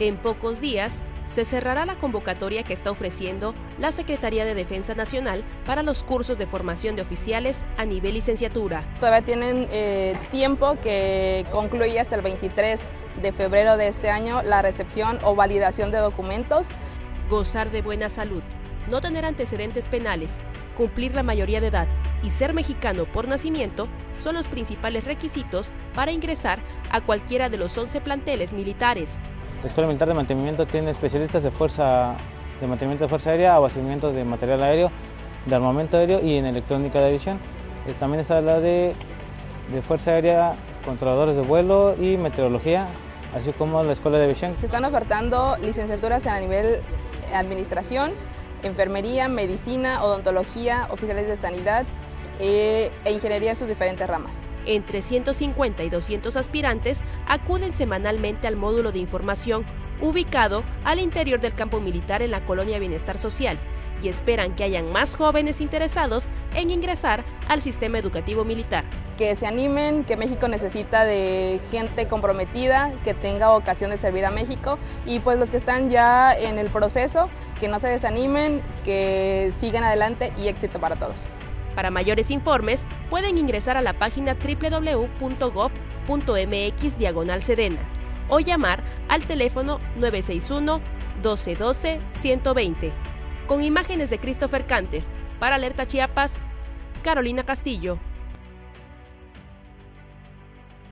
En pocos días se cerrará la convocatoria que está ofreciendo la Secretaría de Defensa Nacional para los cursos de formación de oficiales a nivel licenciatura. Todavía tienen eh, tiempo que concluye hasta el 23 de febrero de este año la recepción o validación de documentos. Gozar de buena salud, no tener antecedentes penales, cumplir la mayoría de edad y ser mexicano por nacimiento son los principales requisitos para ingresar a cualquiera de los 11 planteles militares. La Escuela Militar de Mantenimiento tiene especialistas de fuerza de mantenimiento de fuerza aérea, abastecimiento de material aéreo, de armamento aéreo y en electrónica de aviación. Eh, también está la de, de fuerza aérea, controladores de vuelo y meteorología, así como la Escuela de Aviación. Se están ofertando licenciaturas a nivel administración, enfermería, medicina, odontología, oficiales de sanidad eh, e ingeniería en sus diferentes ramas. Entre 150 y 200 aspirantes acuden semanalmente al módulo de información ubicado al interior del campo militar en la colonia Bienestar Social y esperan que hayan más jóvenes interesados en ingresar al sistema educativo militar. Que se animen, que México necesita de gente comprometida, que tenga ocasión de servir a México y pues los que están ya en el proceso, que no se desanimen, que sigan adelante y éxito para todos. Para mayores informes, pueden ingresar a la página www.gov.mx diagonal sedena o llamar al teléfono 961 1212 120. Con imágenes de Christopher Canter, para Alerta Chiapas, Carolina Castillo.